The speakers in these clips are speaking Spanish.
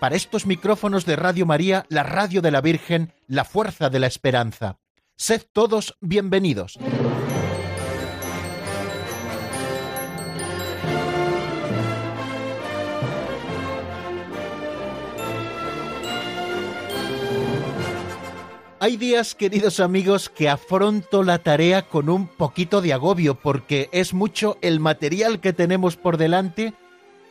para estos micrófonos de Radio María, la radio de la Virgen, la fuerza de la esperanza. Sed todos bienvenidos. Hay días, queridos amigos, que afronto la tarea con un poquito de agobio porque es mucho el material que tenemos por delante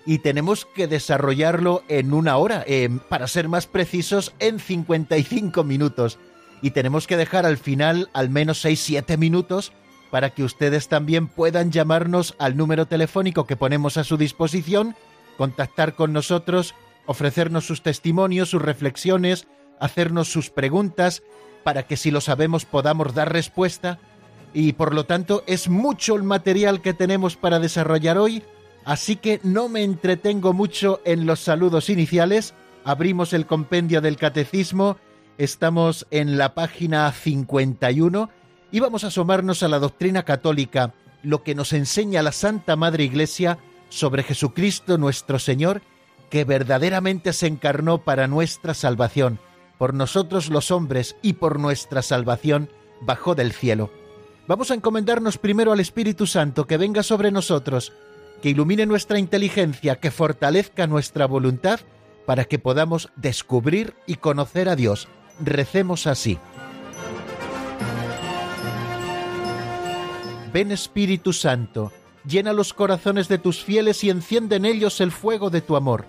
y tenemos que desarrollarlo en una hora, para ser más precisos, en 55 minutos. Y tenemos que dejar al final al menos 6-7 minutos para que ustedes también puedan llamarnos al número telefónico que ponemos a su disposición, contactar con nosotros, ofrecernos sus testimonios, sus reflexiones, hacernos sus preguntas, para que si lo sabemos podamos dar respuesta. Y por lo tanto es mucho el material que tenemos para desarrollar hoy Así que no me entretengo mucho en los saludos iniciales. Abrimos el compendio del catecismo. Estamos en la página 51 y vamos a asomarnos a la doctrina católica, lo que nos enseña la Santa Madre Iglesia sobre Jesucristo nuestro Señor, que verdaderamente se encarnó para nuestra salvación, por nosotros los hombres y por nuestra salvación, bajó del cielo. Vamos a encomendarnos primero al Espíritu Santo que venga sobre nosotros, que ilumine nuestra inteligencia, que fortalezca nuestra voluntad para que podamos descubrir y conocer a Dios. Recemos así. Ven Espíritu Santo, llena los corazones de tus fieles y enciende en ellos el fuego de tu amor.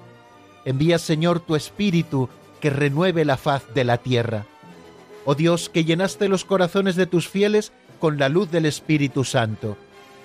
Envía Señor tu Espíritu que renueve la faz de la tierra. Oh Dios, que llenaste los corazones de tus fieles con la luz del Espíritu Santo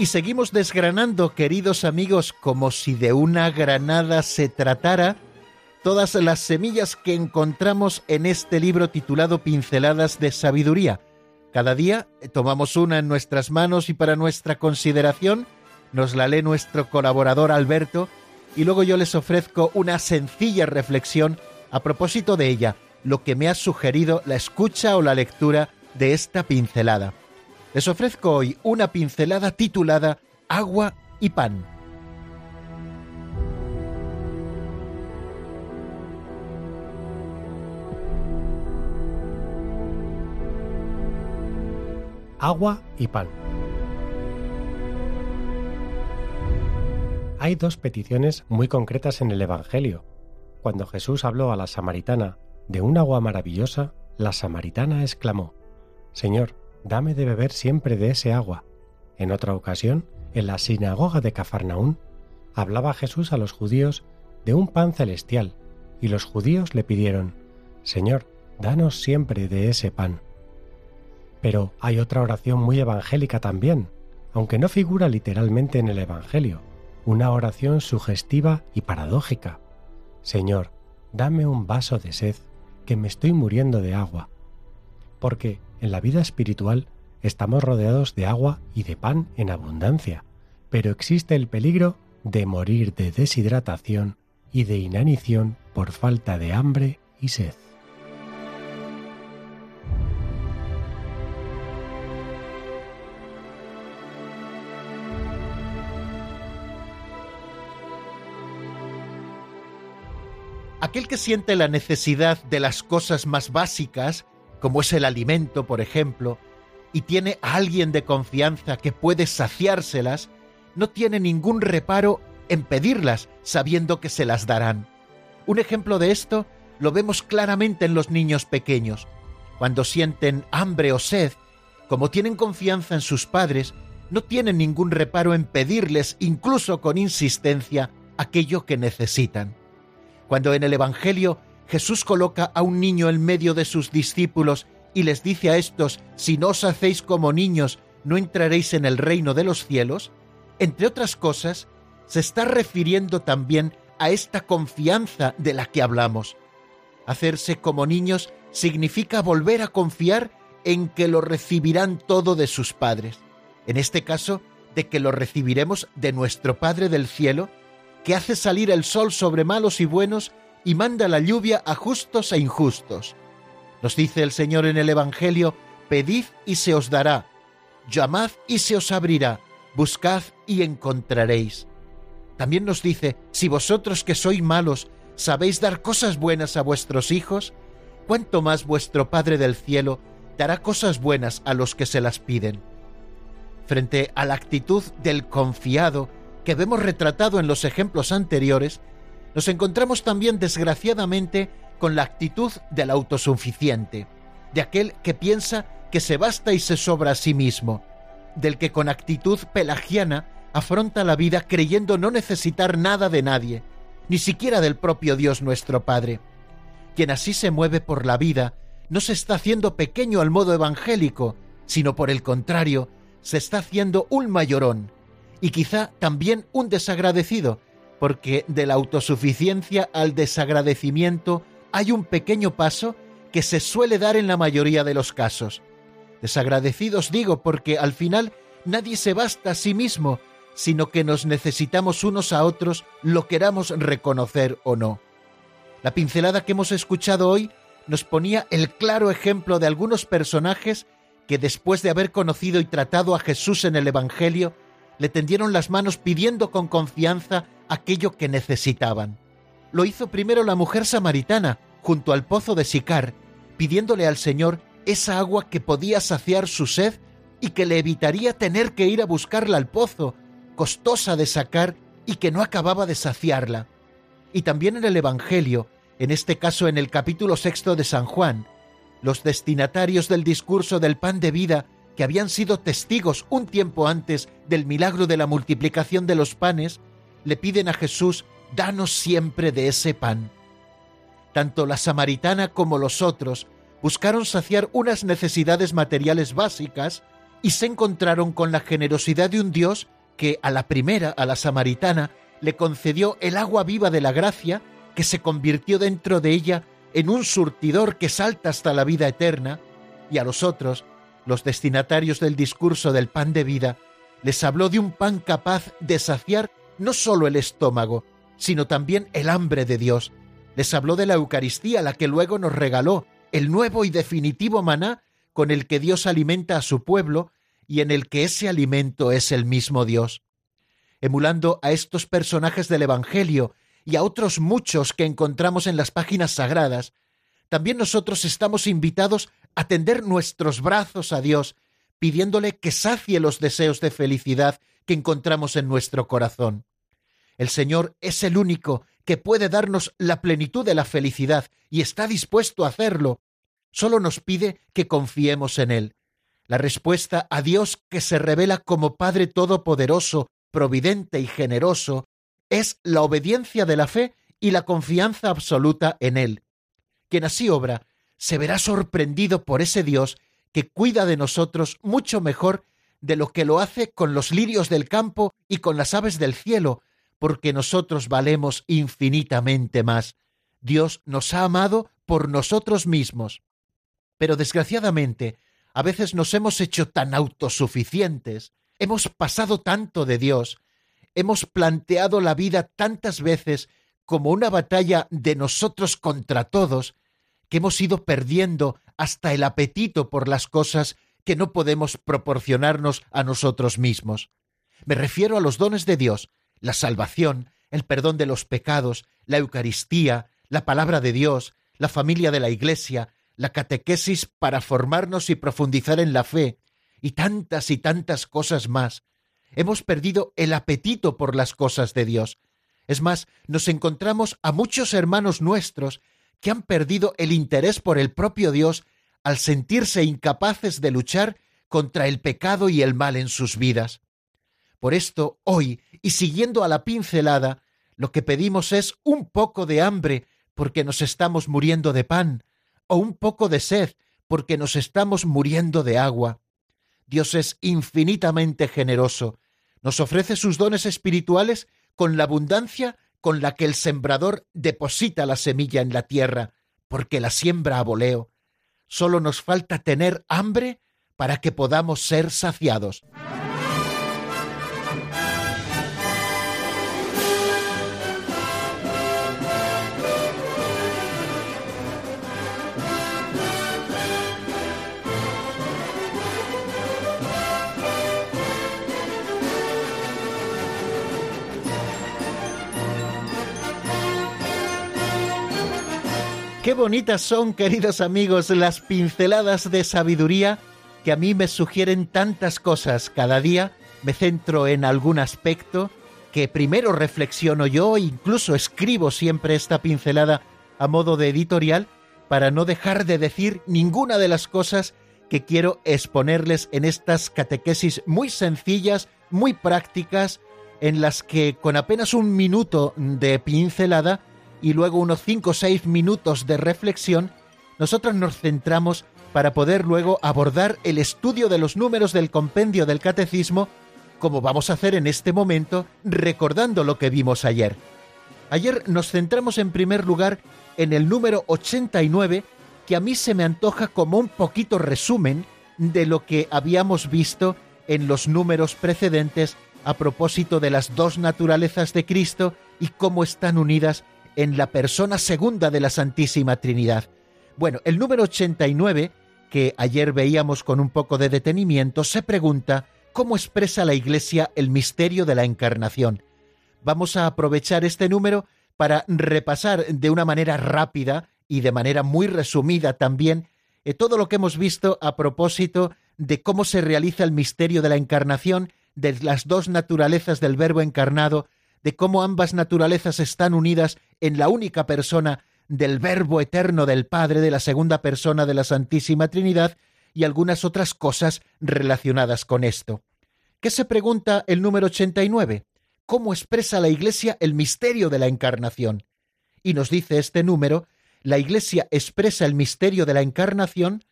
Y seguimos desgranando, queridos amigos, como si de una granada se tratara, todas las semillas que encontramos en este libro titulado Pinceladas de Sabiduría. Cada día tomamos una en nuestras manos y para nuestra consideración nos la lee nuestro colaborador Alberto y luego yo les ofrezco una sencilla reflexión a propósito de ella, lo que me ha sugerido la escucha o la lectura de esta pincelada les ofrezco hoy una pincelada titulada Agua y Pan. Agua y pan. Hay dos peticiones muy concretas en el Evangelio. Cuando Jesús habló a la samaritana de un agua maravillosa, la samaritana exclamó, Señor, dame de beber siempre de ese agua. En otra ocasión, en la sinagoga de Cafarnaún, hablaba Jesús a los judíos de un pan celestial, y los judíos le pidieron, Señor, danos siempre de ese pan. Pero hay otra oración muy evangélica también, aunque no figura literalmente en el Evangelio, una oración sugestiva y paradójica. Señor, dame un vaso de sed, que me estoy muriendo de agua. Porque en la vida espiritual estamos rodeados de agua y de pan en abundancia, pero existe el peligro de morir de deshidratación y de inanición por falta de hambre y sed. Aquel que siente la necesidad de las cosas más básicas como es el alimento, por ejemplo, y tiene a alguien de confianza que puede saciárselas, no tiene ningún reparo en pedirlas sabiendo que se las darán. Un ejemplo de esto lo vemos claramente en los niños pequeños. Cuando sienten hambre o sed, como tienen confianza en sus padres, no tienen ningún reparo en pedirles, incluso con insistencia, aquello que necesitan. Cuando en el Evangelio Jesús coloca a un niño en medio de sus discípulos y les dice a estos, si no os hacéis como niños, no entraréis en el reino de los cielos, entre otras cosas, se está refiriendo también a esta confianza de la que hablamos. Hacerse como niños significa volver a confiar en que lo recibirán todo de sus padres. En este caso, de que lo recibiremos de nuestro Padre del cielo, que hace salir el sol sobre malos y buenos y manda la lluvia a justos e injustos. Nos dice el Señor en el Evangelio, pedid y se os dará, llamad y se os abrirá, buscad y encontraréis. También nos dice, si vosotros que sois malos sabéis dar cosas buenas a vuestros hijos, cuánto más vuestro Padre del cielo dará cosas buenas a los que se las piden. Frente a la actitud del confiado que vemos retratado en los ejemplos anteriores, nos encontramos también desgraciadamente con la actitud del autosuficiente, de aquel que piensa que se basta y se sobra a sí mismo, del que con actitud pelagiana afronta la vida creyendo no necesitar nada de nadie, ni siquiera del propio Dios nuestro Padre. Quien así se mueve por la vida no se está haciendo pequeño al modo evangélico, sino por el contrario, se está haciendo un mayorón, y quizá también un desagradecido, porque de la autosuficiencia al desagradecimiento hay un pequeño paso que se suele dar en la mayoría de los casos. Desagradecidos digo porque al final nadie se basta a sí mismo, sino que nos necesitamos unos a otros, lo queramos reconocer o no. La pincelada que hemos escuchado hoy nos ponía el claro ejemplo de algunos personajes que después de haber conocido y tratado a Jesús en el Evangelio, le tendieron las manos pidiendo con confianza aquello que necesitaban. Lo hizo primero la mujer samaritana, junto al pozo de Sicar, pidiéndole al Señor esa agua que podía saciar su sed y que le evitaría tener que ir a buscarla al pozo, costosa de sacar y que no acababa de saciarla. Y también en el Evangelio, en este caso en el capítulo sexto de San Juan, los destinatarios del discurso del pan de vida que habían sido testigos un tiempo antes del milagro de la multiplicación de los panes, le piden a Jesús, danos siempre de ese pan. Tanto la samaritana como los otros buscaron saciar unas necesidades materiales básicas y se encontraron con la generosidad de un Dios que a la primera, a la samaritana, le concedió el agua viva de la gracia, que se convirtió dentro de ella en un surtidor que salta hasta la vida eterna, y a los otros, los destinatarios del discurso del pan de vida, les habló de un pan capaz de saciar no solo el estómago, sino también el hambre de Dios. Les habló de la Eucaristía, la que luego nos regaló, el nuevo y definitivo maná con el que Dios alimenta a su pueblo y en el que ese alimento es el mismo Dios. Emulando a estos personajes del Evangelio y a otros muchos que encontramos en las páginas sagradas, también nosotros estamos invitados a tender nuestros brazos a Dios, pidiéndole que sacie los deseos de felicidad que encontramos en nuestro corazón. El Señor es el único que puede darnos la plenitud de la felicidad y está dispuesto a hacerlo. Solo nos pide que confiemos en Él. La respuesta a Dios que se revela como Padre Todopoderoso, providente y generoso, es la obediencia de la fe y la confianza absoluta en Él. Quien así obra se verá sorprendido por ese Dios que cuida de nosotros mucho mejor de lo que lo hace con los lirios del campo y con las aves del cielo, porque nosotros valemos infinitamente más. Dios nos ha amado por nosotros mismos. Pero desgraciadamente, a veces nos hemos hecho tan autosuficientes, hemos pasado tanto de Dios, hemos planteado la vida tantas veces como una batalla de nosotros contra todos, que hemos ido perdiendo hasta el apetito por las cosas que no podemos proporcionarnos a nosotros mismos. Me refiero a los dones de Dios, la salvación, el perdón de los pecados, la Eucaristía, la palabra de Dios, la familia de la Iglesia, la catequesis para formarnos y profundizar en la fe, y tantas y tantas cosas más. Hemos perdido el apetito por las cosas de Dios. Es más, nos encontramos a muchos hermanos nuestros que han perdido el interés por el propio Dios al sentirse incapaces de luchar contra el pecado y el mal en sus vidas. Por esto, hoy, y siguiendo a la pincelada, lo que pedimos es un poco de hambre porque nos estamos muriendo de pan, o un poco de sed porque nos estamos muriendo de agua. Dios es infinitamente generoso, nos ofrece sus dones espirituales con la abundancia con la que el sembrador deposita la semilla en la tierra, porque la siembra a voleo. Solo nos falta tener hambre para que podamos ser saciados. Bonitas son, queridos amigos, las pinceladas de sabiduría que a mí me sugieren tantas cosas cada día. Me centro en algún aspecto que primero reflexiono yo, incluso escribo siempre esta pincelada a modo de editorial para no dejar de decir ninguna de las cosas que quiero exponerles en estas catequesis muy sencillas, muy prácticas, en las que con apenas un minuto de pincelada y luego unos 5 o 6 minutos de reflexión, nosotros nos centramos para poder luego abordar el estudio de los números del compendio del catecismo, como vamos a hacer en este momento, recordando lo que vimos ayer. Ayer nos centramos en primer lugar en el número 89, que a mí se me antoja como un poquito resumen de lo que habíamos visto en los números precedentes a propósito de las dos naturalezas de Cristo y cómo están unidas en la persona segunda de la Santísima Trinidad. Bueno, el número 89, que ayer veíamos con un poco de detenimiento, se pregunta cómo expresa la Iglesia el misterio de la Encarnación. Vamos a aprovechar este número para repasar de una manera rápida y de manera muy resumida también eh, todo lo que hemos visto a propósito de cómo se realiza el misterio de la Encarnación, de las dos naturalezas del Verbo encarnado, de cómo ambas naturalezas están unidas en la única persona del Verbo eterno del Padre, de la segunda persona de la Santísima Trinidad, y algunas otras cosas relacionadas con esto. ¿Qué se pregunta el número 89? ¿Cómo expresa la Iglesia el misterio de la Encarnación? Y nos dice este número, la Iglesia expresa el misterio de la Encarnación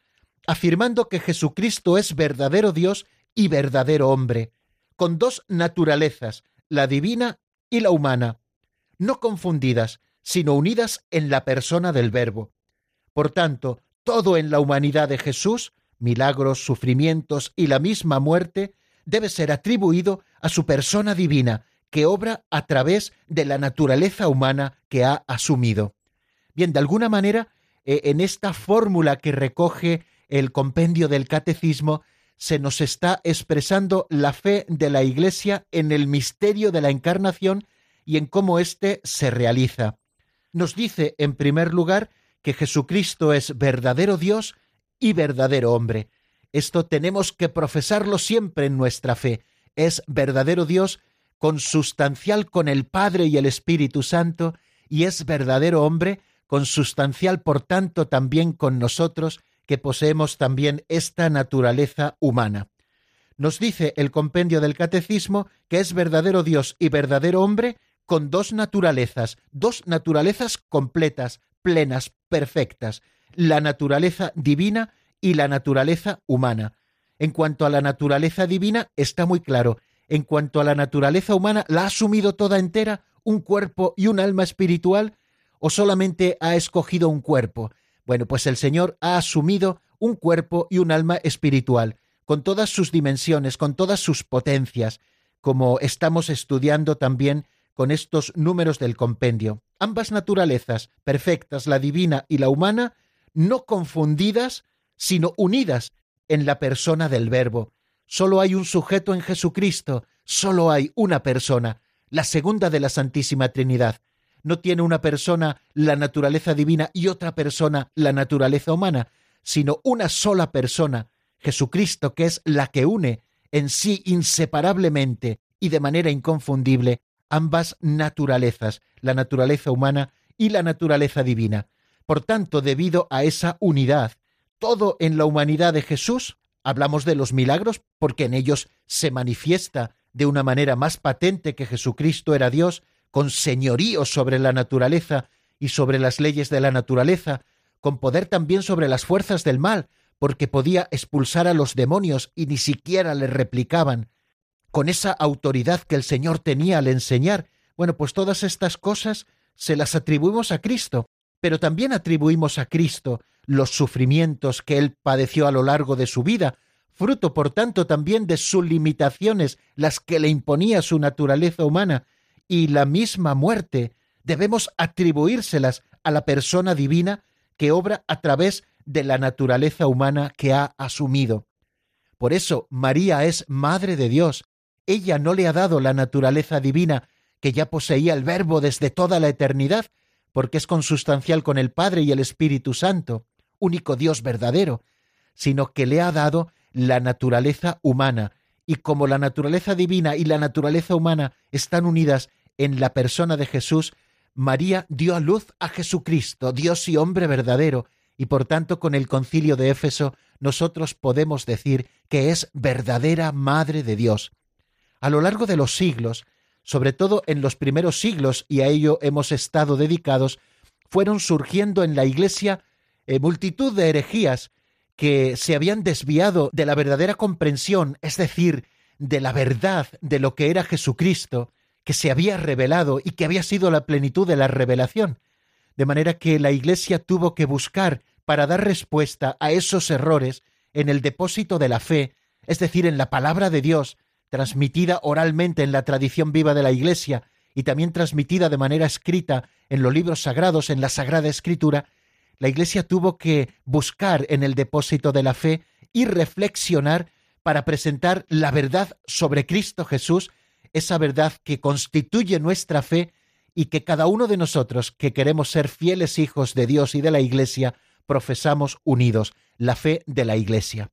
afirmando que Jesucristo es verdadero Dios y verdadero hombre, con dos naturalezas, la divina y la humana, no confundidas, sino unidas en la persona del Verbo. Por tanto, todo en la humanidad de Jesús, milagros, sufrimientos y la misma muerte, debe ser atribuido a su persona divina, que obra a través de la naturaleza humana que ha asumido. Bien, de alguna manera, eh, en esta fórmula que recoge el compendio del catecismo, se nos está expresando la fe de la Iglesia en el misterio de la encarnación y en cómo éste se realiza. Nos dice, en primer lugar, que Jesucristo es verdadero Dios y verdadero hombre. Esto tenemos que profesarlo siempre en nuestra fe. Es verdadero Dios consustancial con el Padre y el Espíritu Santo, y es verdadero hombre consustancial, por tanto, también con nosotros, que poseemos también esta naturaleza humana. Nos dice el compendio del Catecismo que es verdadero Dios y verdadero hombre con dos naturalezas, dos naturalezas completas, plenas, perfectas, la naturaleza divina y la naturaleza humana. En cuanto a la naturaleza divina, está muy claro. En cuanto a la naturaleza humana, ¿la ha asumido toda entera, un cuerpo y un alma espiritual? ¿O solamente ha escogido un cuerpo? Bueno, pues el Señor ha asumido un cuerpo y un alma espiritual, con todas sus dimensiones, con todas sus potencias, como estamos estudiando también con estos números del compendio. Ambas naturalezas, perfectas, la divina y la humana, no confundidas, sino unidas en la persona del Verbo. Solo hay un sujeto en Jesucristo, solo hay una persona, la segunda de la Santísima Trinidad. No tiene una persona la naturaleza divina y otra persona la naturaleza humana, sino una sola persona, Jesucristo, que es la que une en sí inseparablemente y de manera inconfundible ambas naturalezas, la naturaleza humana y la naturaleza divina. Por tanto, debido a esa unidad, todo en la humanidad de Jesús, hablamos de los milagros porque en ellos se manifiesta de una manera más patente que Jesucristo era Dios, con señorío sobre la naturaleza y sobre las leyes de la naturaleza, con poder también sobre las fuerzas del mal, porque podía expulsar a los demonios y ni siquiera le replicaban, con esa autoridad que el Señor tenía al enseñar. Bueno, pues todas estas cosas se las atribuimos a Cristo, pero también atribuimos a Cristo los sufrimientos que él padeció a lo largo de su vida, fruto por tanto también de sus limitaciones, las que le imponía su naturaleza humana, y la misma muerte, debemos atribuírselas a la persona divina que obra a través de la naturaleza humana que ha asumido. Por eso María es Madre de Dios. Ella no le ha dado la naturaleza divina que ya poseía el Verbo desde toda la eternidad, porque es consustancial con el Padre y el Espíritu Santo, único Dios verdadero, sino que le ha dado la naturaleza humana, y como la naturaleza divina y la naturaleza humana están unidas en la persona de Jesús, María dio a luz a Jesucristo, Dios y hombre verdadero, y por tanto con el concilio de Éfeso nosotros podemos decir que es verdadera Madre de Dios. A lo largo de los siglos, sobre todo en los primeros siglos, y a ello hemos estado dedicados, fueron surgiendo en la Iglesia eh, multitud de herejías que se habían desviado de la verdadera comprensión, es decir, de la verdad de lo que era Jesucristo, que se había revelado y que había sido la plenitud de la revelación. De manera que la Iglesia tuvo que buscar para dar respuesta a esos errores en el depósito de la fe, es decir, en la palabra de Dios, transmitida oralmente en la tradición viva de la Iglesia y también transmitida de manera escrita en los libros sagrados, en la Sagrada Escritura, la Iglesia tuvo que buscar en el depósito de la fe y reflexionar para presentar la verdad sobre Cristo Jesús, esa verdad que constituye nuestra fe y que cada uno de nosotros que queremos ser fieles hijos de Dios y de la Iglesia, profesamos unidos, la fe de la Iglesia.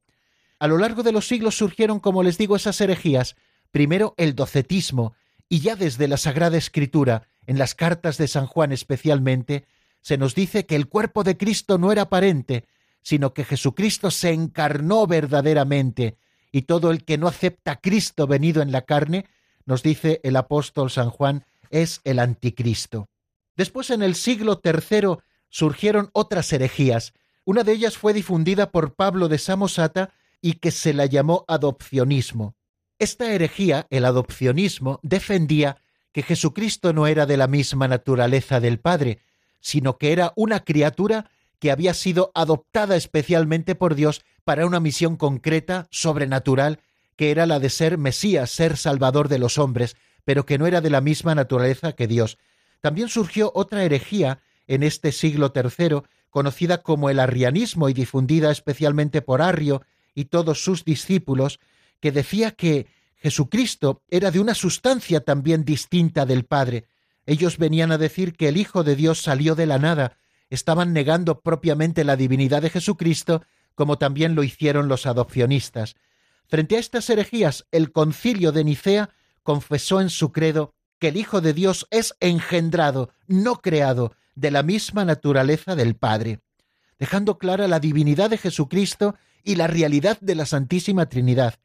A lo largo de los siglos surgieron, como les digo, esas herejías, primero el docetismo, y ya desde la Sagrada Escritura, en las cartas de San Juan especialmente, se nos dice que el cuerpo de Cristo no era aparente, sino que Jesucristo se encarnó verdaderamente, y todo el que no acepta a Cristo venido en la carne, nos dice el apóstol San Juan, es el anticristo. Después en el siglo III surgieron otras herejías. Una de ellas fue difundida por Pablo de Samosata y que se la llamó adopcionismo. Esta herejía, el adopcionismo, defendía que Jesucristo no era de la misma naturaleza del Padre, sino que era una criatura que había sido adoptada especialmente por Dios para una misión concreta, sobrenatural, que era la de ser Mesías, ser Salvador de los hombres, pero que no era de la misma naturaleza que Dios. También surgió otra herejía en este siglo III, conocida como el arrianismo y difundida especialmente por Arrio y todos sus discípulos, que decía que Jesucristo era de una sustancia también distinta del Padre. Ellos venían a decir que el Hijo de Dios salió de la nada, estaban negando propiamente la divinidad de Jesucristo, como también lo hicieron los adopcionistas. Frente a estas herejías, el concilio de Nicea confesó en su credo que el Hijo de Dios es engendrado, no creado, de la misma naturaleza del Padre, dejando clara la divinidad de Jesucristo y la realidad de la Santísima Trinidad.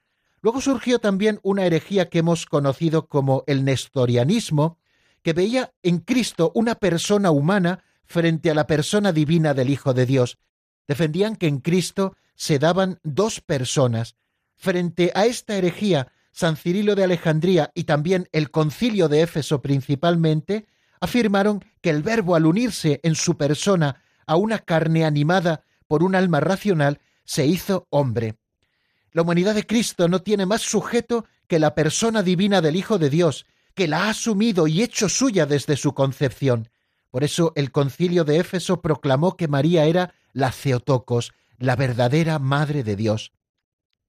Luego surgió también una herejía que hemos conocido como el nestorianismo, que veía en Cristo una persona humana frente a la persona divina del Hijo de Dios. Defendían que en Cristo se daban dos personas. Frente a esta herejía San Cirilo de Alejandría y también el concilio de Éfeso principalmente, afirmaron que el verbo al unirse en su persona a una carne animada por un alma racional, se hizo hombre. La humanidad de Cristo no tiene más sujeto que la persona divina del Hijo de Dios, que la ha asumido y hecho suya desde su concepción. Por eso el concilio de Éfeso proclamó que María era la Ceotocos, la verdadera Madre de Dios.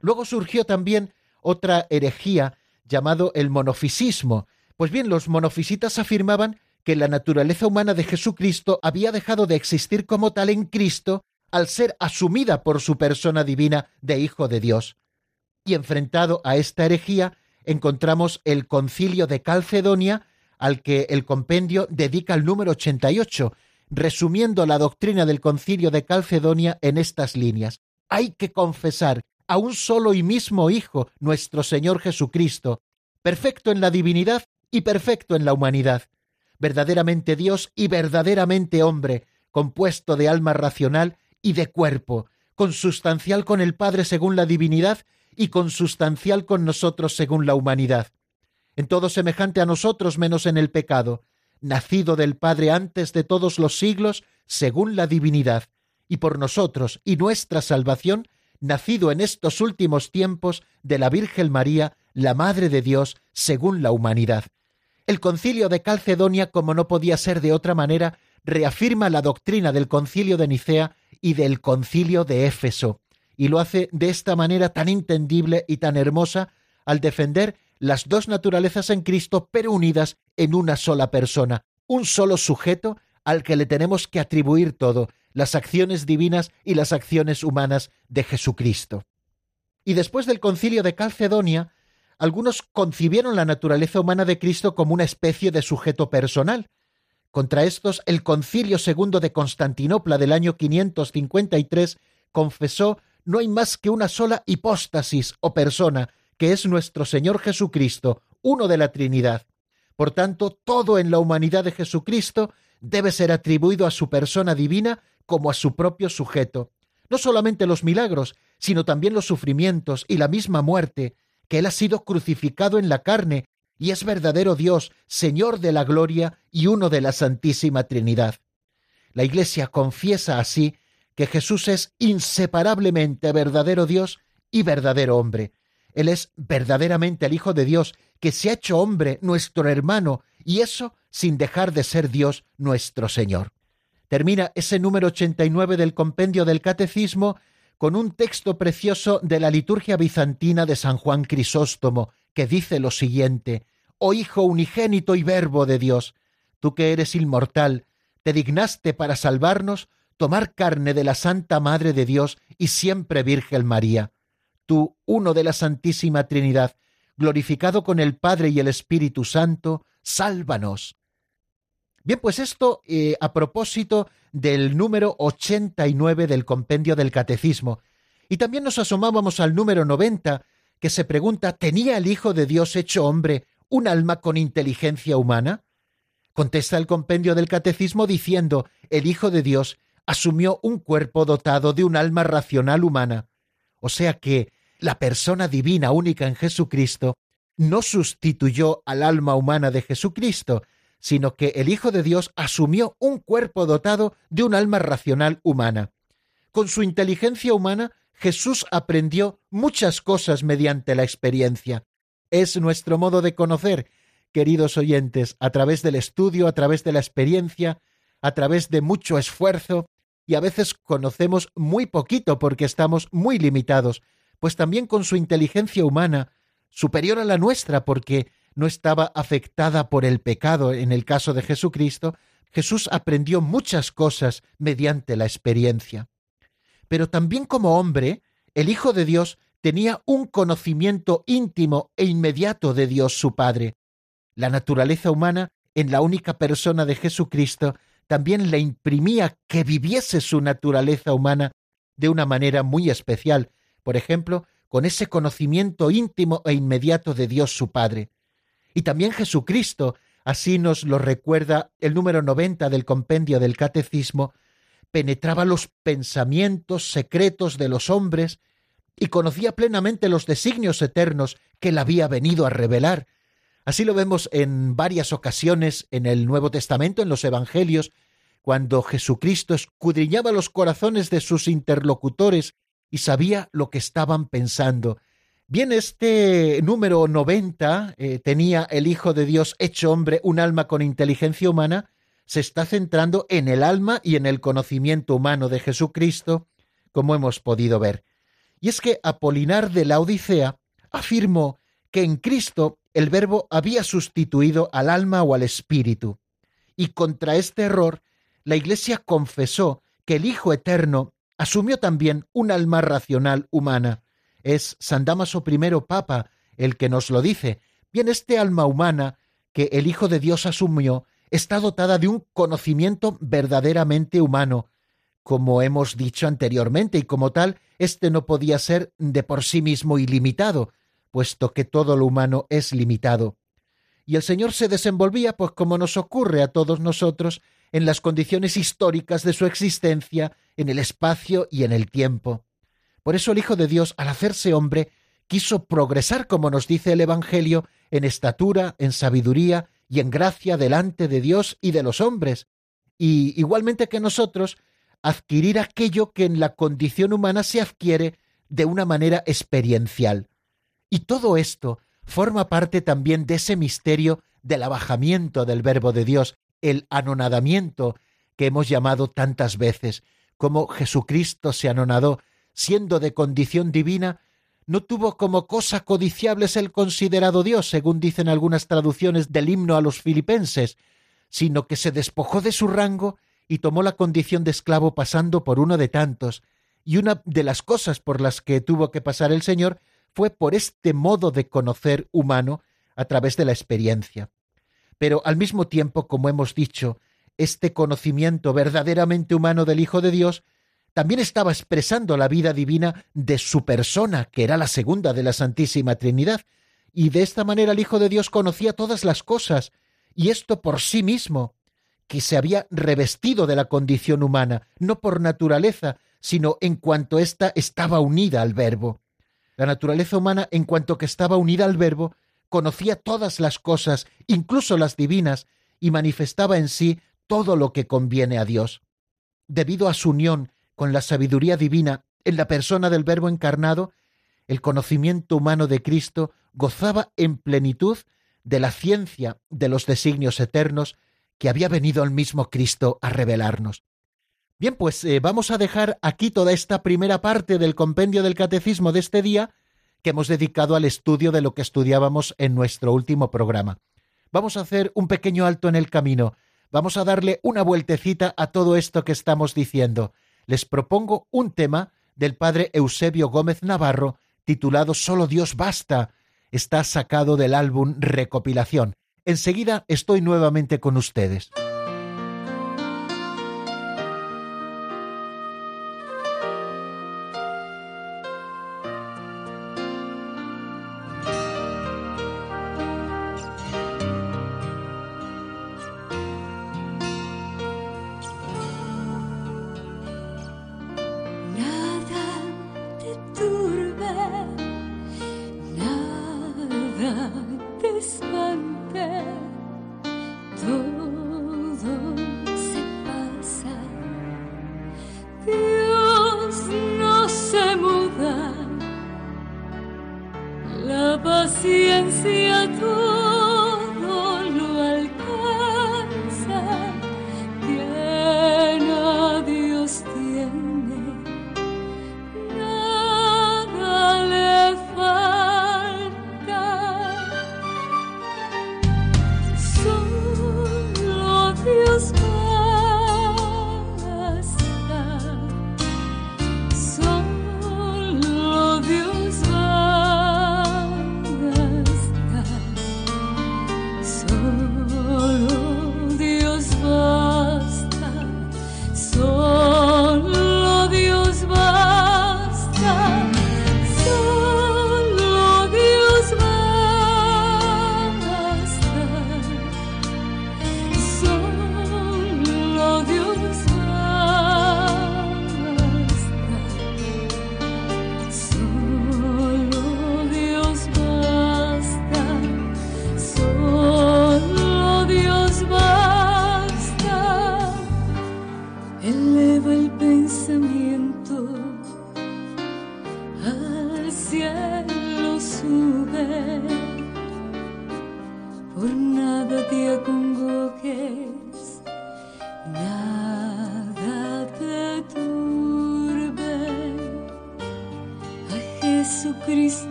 Luego surgió también otra herejía llamado el monofisismo. Pues bien, los monofisitas afirmaban que la naturaleza humana de Jesucristo había dejado de existir como tal en Cristo al ser asumida por su persona divina de Hijo de Dios. Y enfrentado a esta herejía encontramos el concilio de Calcedonia, al que el compendio dedica el número 88, resumiendo la doctrina del concilio de Calcedonia en estas líneas. Hay que confesar a un solo y mismo Hijo, nuestro Señor Jesucristo, perfecto en la divinidad y perfecto en la humanidad, verdaderamente Dios y verdaderamente hombre, compuesto de alma racional y de cuerpo, consustancial con el Padre según la divinidad y consustancial con nosotros según la humanidad. En todo semejante a nosotros menos en el pecado, nacido del Padre antes de todos los siglos según la divinidad, y por nosotros y nuestra salvación, nacido en estos últimos tiempos de la Virgen María, la Madre de Dios, según la humanidad. El concilio de Calcedonia, como no podía ser de otra manera, reafirma la doctrina del concilio de Nicea y del concilio de Éfeso, y lo hace de esta manera tan entendible y tan hermosa al defender las dos naturalezas en Cristo, pero unidas en una sola persona, un solo sujeto al que le tenemos que atribuir todo, las acciones divinas y las acciones humanas de Jesucristo. Y después del concilio de Calcedonia, algunos concibieron la naturaleza humana de Cristo como una especie de sujeto personal. Contra estos, el concilio segundo de Constantinopla del año 553 confesó no hay más que una sola hipóstasis o persona, que es nuestro Señor Jesucristo, uno de la Trinidad. Por tanto, todo en la humanidad de Jesucristo debe ser atribuido a su persona divina como a su propio sujeto. No solamente los milagros, sino también los sufrimientos y la misma muerte, que Él ha sido crucificado en la carne y es verdadero Dios, Señor de la gloria y uno de la Santísima Trinidad. La Iglesia confiesa así que Jesús es inseparablemente verdadero Dios y verdadero hombre. Él es verdaderamente el Hijo de Dios, que se ha hecho hombre, nuestro hermano, y eso sin dejar de ser Dios nuestro Señor. Termina ese número 89 del compendio del Catecismo con un texto precioso de la liturgia bizantina de San Juan Crisóstomo, que dice lo siguiente, Oh Hijo unigénito y Verbo de Dios, tú que eres inmortal, te dignaste para salvarnos tomar carne de la Santa Madre de Dios y siempre Virgen María. Tú, uno de la Santísima Trinidad, glorificado con el Padre y el Espíritu Santo, sálvanos. Bien, pues esto eh, a propósito del número 89 del compendio del Catecismo. Y también nos asomábamos al número 90, que se pregunta, ¿tenía el Hijo de Dios hecho hombre un alma con inteligencia humana? Contesta el compendio del Catecismo diciendo, el Hijo de Dios asumió un cuerpo dotado de un alma racional humana. O sea que la persona divina única en Jesucristo no sustituyó al alma humana de Jesucristo, sino que el Hijo de Dios asumió un cuerpo dotado de un alma racional humana. Con su inteligencia humana, Jesús aprendió muchas cosas mediante la experiencia. Es nuestro modo de conocer, queridos oyentes, a través del estudio, a través de la experiencia, a través de mucho esfuerzo, y a veces conocemos muy poquito porque estamos muy limitados, pues también con su inteligencia humana, superior a la nuestra porque no estaba afectada por el pecado en el caso de Jesucristo, Jesús aprendió muchas cosas mediante la experiencia. Pero también como hombre, el Hijo de Dios tenía un conocimiento íntimo e inmediato de Dios su Padre. La naturaleza humana, en la única persona de Jesucristo, también le imprimía que viviese su naturaleza humana de una manera muy especial, por ejemplo, con ese conocimiento íntimo e inmediato de Dios su Padre. Y también Jesucristo, así nos lo recuerda el número 90 del compendio del Catecismo, penetraba los pensamientos secretos de los hombres y conocía plenamente los designios eternos que él había venido a revelar, Así lo vemos en varias ocasiones en el Nuevo Testamento, en los Evangelios, cuando Jesucristo escudriñaba los corazones de sus interlocutores y sabía lo que estaban pensando. Bien, este número 90 eh, tenía el Hijo de Dios hecho hombre, un alma con inteligencia humana, se está centrando en el alma y en el conocimiento humano de Jesucristo, como hemos podido ver. Y es que Apolinar de la Odisea afirmó que en Cristo el verbo había sustituido al alma o al espíritu. Y contra este error, la Iglesia confesó que el Hijo Eterno asumió también un alma racional humana. Es San Damaso I Papa el que nos lo dice. Bien, este alma humana que el Hijo de Dios asumió está dotada de un conocimiento verdaderamente humano, como hemos dicho anteriormente, y como tal, éste no podía ser de por sí mismo ilimitado, puesto que todo lo humano es limitado. Y el Señor se desenvolvía, pues como nos ocurre a todos nosotros, en las condiciones históricas de su existencia, en el espacio y en el tiempo. Por eso el Hijo de Dios, al hacerse hombre, quiso progresar, como nos dice el Evangelio, en estatura, en sabiduría y en gracia delante de Dios y de los hombres, y igualmente que nosotros, adquirir aquello que en la condición humana se adquiere de una manera experiencial. Y todo esto forma parte también de ese misterio del abajamiento del Verbo de Dios, el anonadamiento que hemos llamado tantas veces, como Jesucristo se anonadó, siendo de condición divina, no tuvo como cosa codiciable el considerado Dios, según dicen algunas traducciones del himno a los filipenses, sino que se despojó de su rango y tomó la condición de esclavo pasando por uno de tantos, y una de las cosas por las que tuvo que pasar el Señor fue por este modo de conocer humano a través de la experiencia. Pero al mismo tiempo, como hemos dicho, este conocimiento verdaderamente humano del Hijo de Dios también estaba expresando la vida divina de su persona, que era la segunda de la Santísima Trinidad, y de esta manera el Hijo de Dios conocía todas las cosas, y esto por sí mismo, que se había revestido de la condición humana, no por naturaleza, sino en cuanto ésta estaba unida al Verbo. La naturaleza humana, en cuanto que estaba unida al Verbo, conocía todas las cosas, incluso las divinas, y manifestaba en sí todo lo que conviene a Dios. Debido a su unión con la sabiduría divina en la persona del Verbo encarnado, el conocimiento humano de Cristo gozaba en plenitud de la ciencia de los designios eternos que había venido el mismo Cristo a revelarnos. Bien, pues eh, vamos a dejar aquí toda esta primera parte del compendio del catecismo de este día que hemos dedicado al estudio de lo que estudiábamos en nuestro último programa. Vamos a hacer un pequeño alto en el camino, vamos a darle una vueltecita a todo esto que estamos diciendo les propongo un tema del padre Eusebio Gómez Navarro titulado Solo Dios basta. Está sacado del álbum Recopilación. Enseguida estoy nuevamente con ustedes.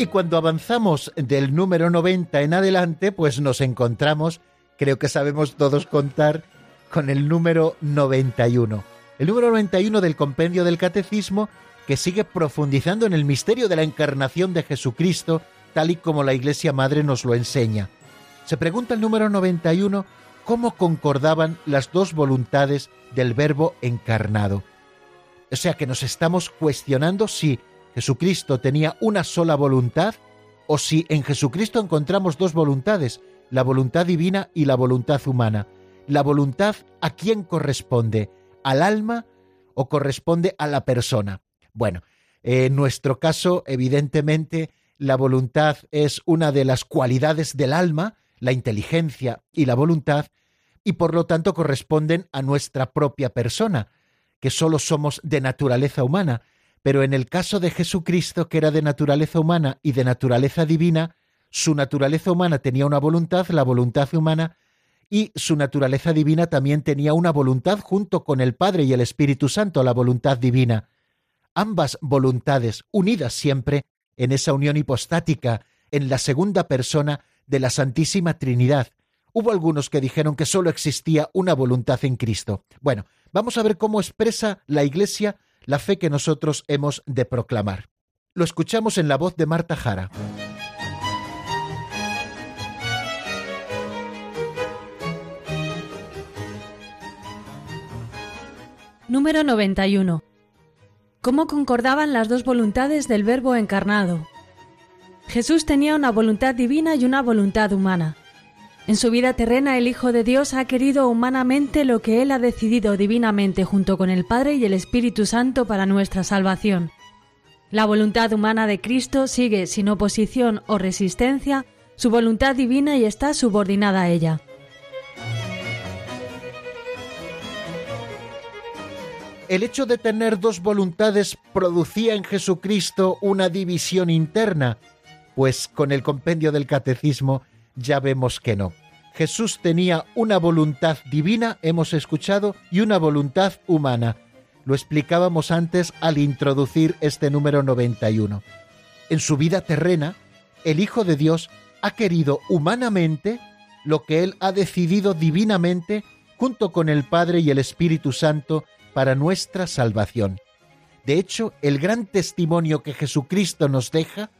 Y cuando avanzamos del número 90 en adelante, pues nos encontramos, creo que sabemos todos contar, con el número 91. El número 91 del compendio del Catecismo que sigue profundizando en el misterio de la encarnación de Jesucristo, tal y como la Iglesia Madre nos lo enseña. Se pregunta el número 91 cómo concordaban las dos voluntades del Verbo encarnado. O sea que nos estamos cuestionando si Jesucristo tenía una sola voluntad o si en Jesucristo encontramos dos voluntades, la voluntad divina y la voluntad humana. La voluntad a quién corresponde, al alma o corresponde a la persona. Bueno, en nuestro caso, evidentemente, la voluntad es una de las cualidades del alma, la inteligencia y la voluntad, y por lo tanto corresponden a nuestra propia persona, que solo somos de naturaleza humana, pero en el caso de Jesucristo, que era de naturaleza humana y de naturaleza divina, su naturaleza humana tenía una voluntad, la voluntad humana, y su naturaleza divina también tenía una voluntad junto con el Padre y el Espíritu Santo, la voluntad divina. Ambas voluntades, unidas siempre en esa unión hipostática, en la segunda persona de la Santísima Trinidad. Hubo algunos que dijeron que sólo existía una voluntad en Cristo. Bueno, vamos a ver cómo expresa la Iglesia la fe que nosotros hemos de proclamar. Lo escuchamos en la voz de Marta Jara. Número 91. ¿Cómo concordaban las dos voluntades del Verbo encarnado? Jesús tenía una voluntad divina y una voluntad humana. En su vida terrena el Hijo de Dios ha querido humanamente lo que Él ha decidido divinamente junto con el Padre y el Espíritu Santo para nuestra salvación. La voluntad humana de Cristo sigue sin oposición o resistencia su voluntad divina y está subordinada a ella. El hecho de tener dos voluntades producía en Jesucristo una división interna, pues con el compendio del catecismo ya vemos que no. Jesús tenía una voluntad divina, hemos escuchado, y una voluntad humana. Lo explicábamos antes al introducir este número 91. En su vida terrena, el Hijo de Dios ha querido humanamente lo que Él ha decidido divinamente junto con el Padre y el Espíritu Santo para nuestra salvación. De hecho, el gran testimonio que Jesucristo nos deja,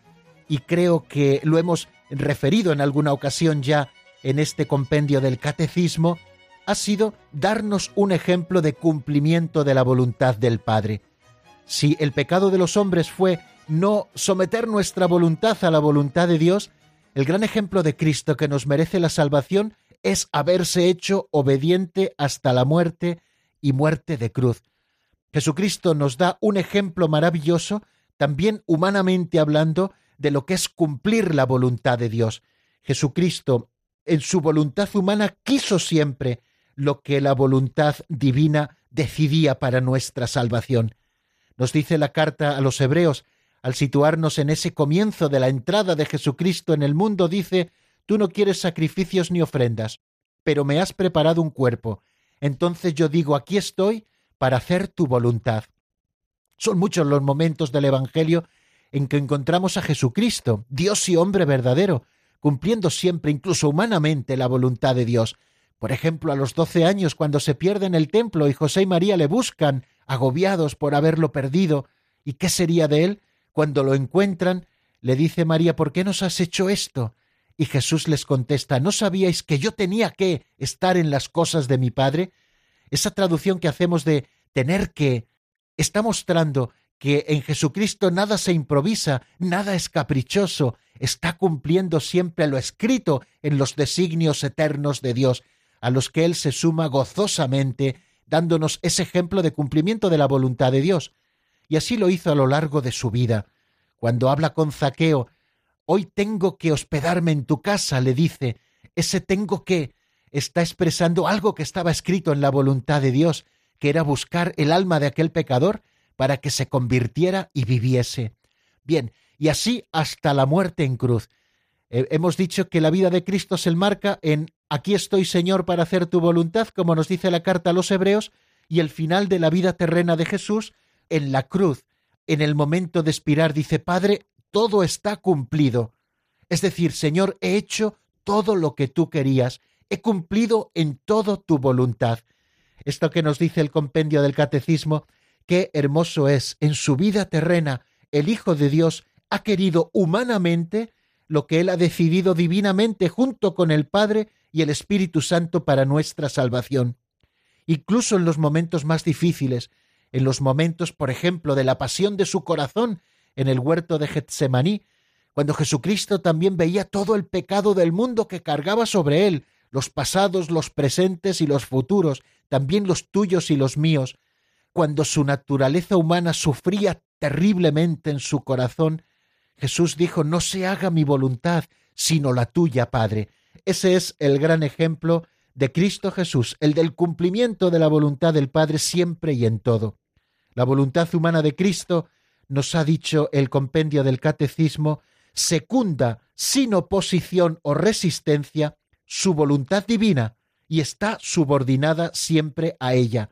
y creo que lo hemos referido en alguna ocasión ya en este compendio del catecismo, ha sido darnos un ejemplo de cumplimiento de la voluntad del Padre. Si el pecado de los hombres fue no someter nuestra voluntad a la voluntad de Dios, el gran ejemplo de Cristo que nos merece la salvación es haberse hecho obediente hasta la muerte y muerte de cruz. Jesucristo nos da un ejemplo maravilloso, también humanamente hablando, de lo que es cumplir la voluntad de Dios. Jesucristo, en su voluntad humana, quiso siempre lo que la voluntad divina decidía para nuestra salvación. Nos dice la carta a los hebreos, al situarnos en ese comienzo de la entrada de Jesucristo en el mundo, dice, Tú no quieres sacrificios ni ofrendas, pero me has preparado un cuerpo. Entonces yo digo, aquí estoy para hacer tu voluntad. Son muchos los momentos del Evangelio en que encontramos a Jesucristo, Dios y hombre verdadero, cumpliendo siempre, incluso humanamente, la voluntad de Dios. Por ejemplo, a los doce años, cuando se pierde en el templo y José y María le buscan, agobiados por haberlo perdido, ¿y qué sería de él? Cuando lo encuentran, le dice María, ¿por qué nos has hecho esto? Y Jesús les contesta, ¿no sabíais que yo tenía que estar en las cosas de mi Padre? Esa traducción que hacemos de tener que está mostrando que en Jesucristo nada se improvisa, nada es caprichoso, está cumpliendo siempre lo escrito en los designios eternos de Dios, a los que Él se suma gozosamente, dándonos ese ejemplo de cumplimiento de la voluntad de Dios. Y así lo hizo a lo largo de su vida. Cuando habla con Zaqueo, Hoy tengo que hospedarme en tu casa, le dice. Ese tengo que está expresando algo que estaba escrito en la voluntad de Dios, que era buscar el alma de aquel pecador para que se convirtiera y viviese. Bien, y así hasta la muerte en cruz. Eh, hemos dicho que la vida de Cristo se enmarca en aquí estoy Señor para hacer tu voluntad, como nos dice la carta a los hebreos, y el final de la vida terrena de Jesús en la cruz. En el momento de expirar dice, Padre, todo está cumplido. Es decir, Señor, he hecho todo lo que tú querías, he cumplido en todo tu voluntad. Esto que nos dice el compendio del catecismo, qué hermoso es en su vida terrena el Hijo de Dios ha querido humanamente lo que Él ha decidido divinamente junto con el Padre y el Espíritu Santo para nuestra salvación. Incluso en los momentos más difíciles, en los momentos, por ejemplo, de la pasión de su corazón en el huerto de Getsemaní, cuando Jesucristo también veía todo el pecado del mundo que cargaba sobre él, los pasados, los presentes y los futuros, también los tuyos y los míos, cuando su naturaleza humana sufría terriblemente en su corazón, Jesús dijo, no se haga mi voluntad, sino la tuya, Padre. Ese es el gran ejemplo de Cristo Jesús, el del cumplimiento de la voluntad del Padre siempre y en todo. La voluntad humana de Cristo, nos ha dicho el compendio del Catecismo, secunda sin oposición o resistencia su voluntad divina y está subordinada siempre a ella.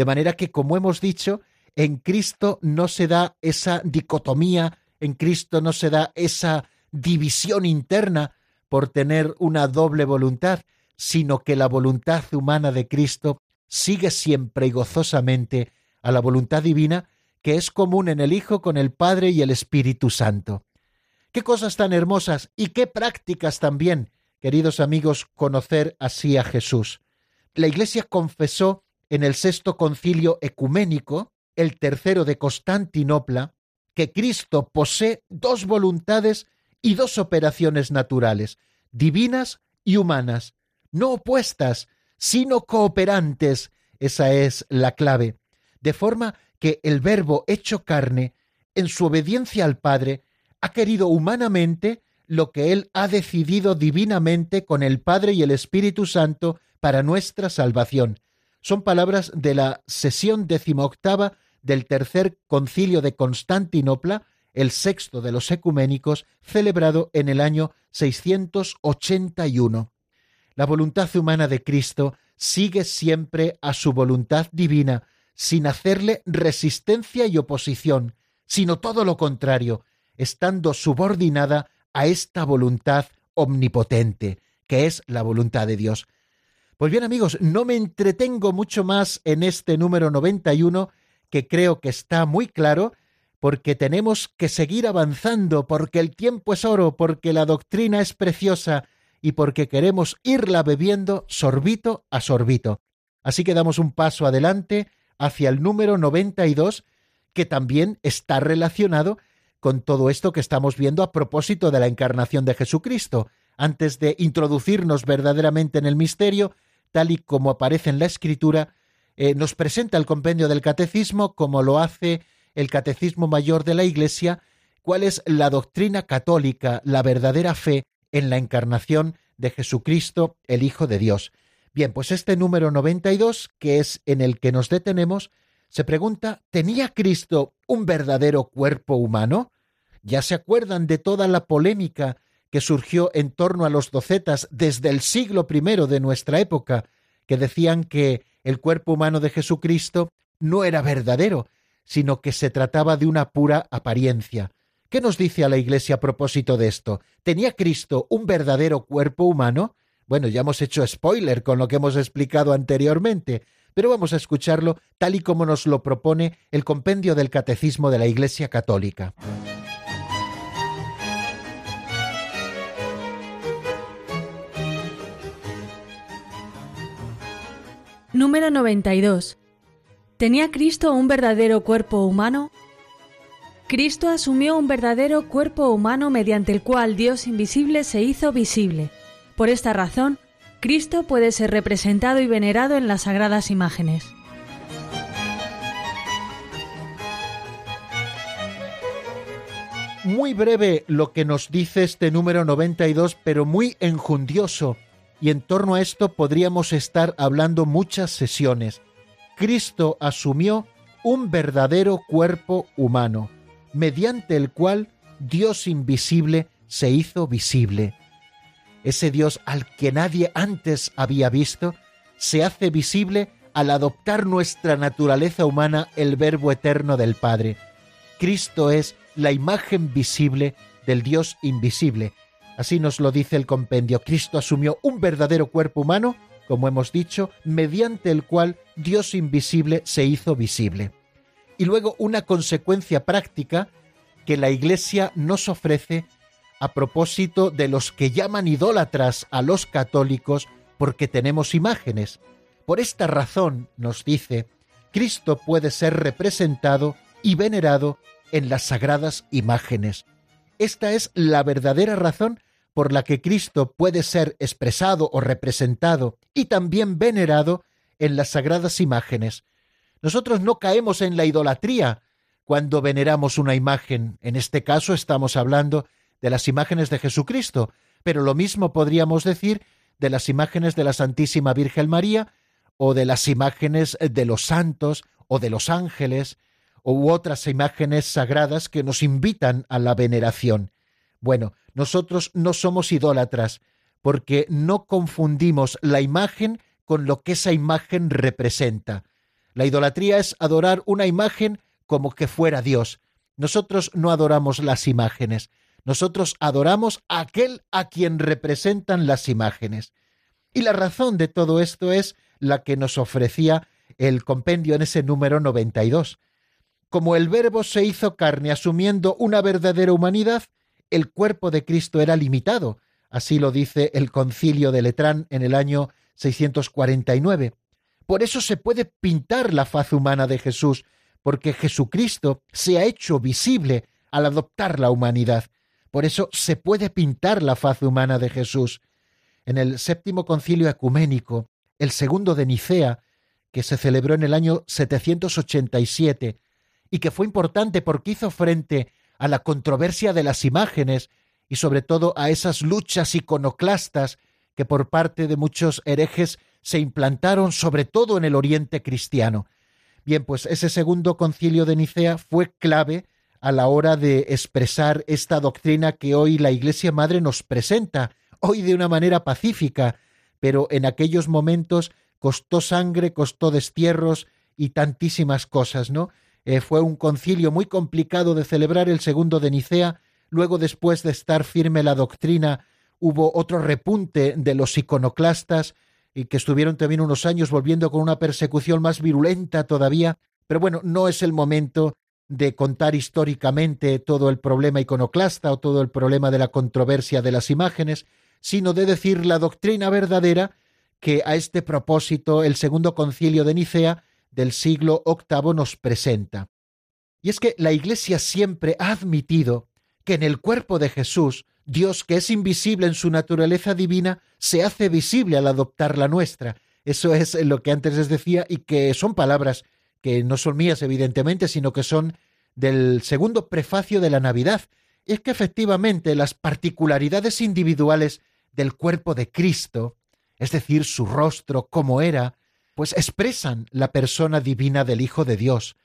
De manera que, como hemos dicho, en Cristo no se da esa dicotomía, en Cristo no se da esa división interna por tener una doble voluntad, sino que la voluntad humana de Cristo sigue siempre y gozosamente a la voluntad divina que es común en el Hijo con el Padre y el Espíritu Santo. Qué cosas tan hermosas y qué prácticas también, queridos amigos, conocer así a Jesús. La Iglesia confesó en el sexto concilio ecuménico el tercero de Constantinopla, que Cristo posee dos voluntades y dos operaciones naturales, divinas y humanas, no opuestas, sino cooperantes. Esa es la clave. De forma que el Verbo hecho carne, en su obediencia al Padre, ha querido humanamente lo que Él ha decidido divinamente con el Padre y el Espíritu Santo para nuestra salvación. Son palabras de la sesión decimoctava del tercer concilio de Constantinopla, el sexto de los ecuménicos, celebrado en el año 681. La voluntad humana de Cristo sigue siempre a su voluntad divina, sin hacerle resistencia y oposición, sino todo lo contrario, estando subordinada a esta voluntad omnipotente, que es la voluntad de Dios. Pues bien amigos, no me entretengo mucho más en este número 91 que creo que está muy claro, porque tenemos que seguir avanzando, porque el tiempo es oro, porque la doctrina es preciosa y porque queremos irla bebiendo sorbito a sorbito. Así que damos un paso adelante hacia el número 92, que también está relacionado con todo esto que estamos viendo a propósito de la encarnación de Jesucristo. Antes de introducirnos verdaderamente en el misterio, tal y como aparece en la Escritura, eh, nos presenta el compendio del catecismo como lo hace el catecismo mayor de la Iglesia, cuál es la doctrina católica, la verdadera fe en la encarnación de Jesucristo, el Hijo de Dios. Bien, pues este número 92, que es en el que nos detenemos, se pregunta, ¿tenía Cristo un verdadero cuerpo humano? Ya se acuerdan de toda la polémica que surgió en torno a los docetas desde el siglo I de nuestra época, que decían que el cuerpo humano de Jesucristo no era verdadero, sino que se trataba de una pura apariencia. ¿Qué nos dice a la Iglesia a propósito de esto? ¿Tenía Cristo un verdadero cuerpo humano? Bueno, ya hemos hecho spoiler con lo que hemos explicado anteriormente, pero vamos a escucharlo tal y como nos lo propone el compendio del Catecismo de la Iglesia Católica. Número 92. ¿Tenía Cristo un verdadero cuerpo humano? Cristo asumió un verdadero cuerpo humano mediante el cual Dios invisible se hizo visible. Por esta razón, Cristo puede ser representado y venerado en las sagradas imágenes. muy breve lo que nos dice este número 92, pero muy enjundioso, y en torno a esto podríamos estar hablando muchas sesiones. Cristo asumió un verdadero cuerpo humano, mediante el cual Dios invisible se hizo visible. Ese Dios al que nadie antes había visto, se hace visible al adoptar nuestra naturaleza humana el Verbo eterno del Padre. Cristo es la imagen visible del Dios invisible. Así nos lo dice el compendio. Cristo asumió un verdadero cuerpo humano, como hemos dicho, mediante el cual Dios invisible se hizo visible. Y luego una consecuencia práctica que la Iglesia nos ofrece a propósito de los que llaman idólatras a los católicos porque tenemos imágenes. Por esta razón, nos dice, Cristo puede ser representado y venerado en las sagradas imágenes. Esta es la verdadera razón por la que Cristo puede ser expresado o representado y también venerado en las sagradas imágenes. Nosotros no caemos en la idolatría cuando veneramos una imagen. En este caso estamos hablando de las imágenes de Jesucristo, pero lo mismo podríamos decir de las imágenes de la Santísima Virgen María o de las imágenes de los santos o de los ángeles u otras imágenes sagradas que nos invitan a la veneración. Bueno, nosotros no somos idólatras porque no confundimos la imagen con lo que esa imagen representa. La idolatría es adorar una imagen como que fuera Dios. Nosotros no adoramos las imágenes, nosotros adoramos a aquel a quien representan las imágenes. Y la razón de todo esto es la que nos ofrecía el compendio en ese número 92. Como el Verbo se hizo carne asumiendo una verdadera humanidad, el cuerpo de Cristo era limitado, así lo dice el concilio de Letrán en el año 649. Por eso se puede pintar la faz humana de Jesús, porque Jesucristo se ha hecho visible al adoptar la humanidad. Por eso se puede pintar la faz humana de Jesús. En el séptimo concilio ecuménico, el segundo de Nicea, que se celebró en el año 787 y que fue importante porque hizo frente a la controversia de las imágenes y sobre todo a esas luchas iconoclastas que por parte de muchos herejes se implantaron sobre todo en el oriente cristiano. Bien, pues ese segundo concilio de Nicea fue clave a la hora de expresar esta doctrina que hoy la Iglesia Madre nos presenta, hoy de una manera pacífica, pero en aquellos momentos costó sangre, costó destierros y tantísimas cosas, ¿no? Eh, fue un concilio muy complicado de celebrar el segundo de Nicea, luego después de estar firme la doctrina hubo otro repunte de los iconoclastas y que estuvieron también unos años volviendo con una persecución más virulenta todavía, pero bueno, no es el momento de contar históricamente todo el problema iconoclasta o todo el problema de la controversia de las imágenes, sino de decir la doctrina verdadera que a este propósito el segundo concilio de Nicea del siglo VIII nos presenta. Y es que la Iglesia siempre ha admitido que en el cuerpo de Jesús, Dios que es invisible en su naturaleza divina, se hace visible al adoptar la nuestra. Eso es lo que antes les decía y que son palabras que no son mías evidentemente, sino que son del segundo prefacio de la Navidad. Es que efectivamente las particularidades individuales del cuerpo de Cristo, es decir, su rostro, como era, pues expresan la persona divina del Hijo de Dios.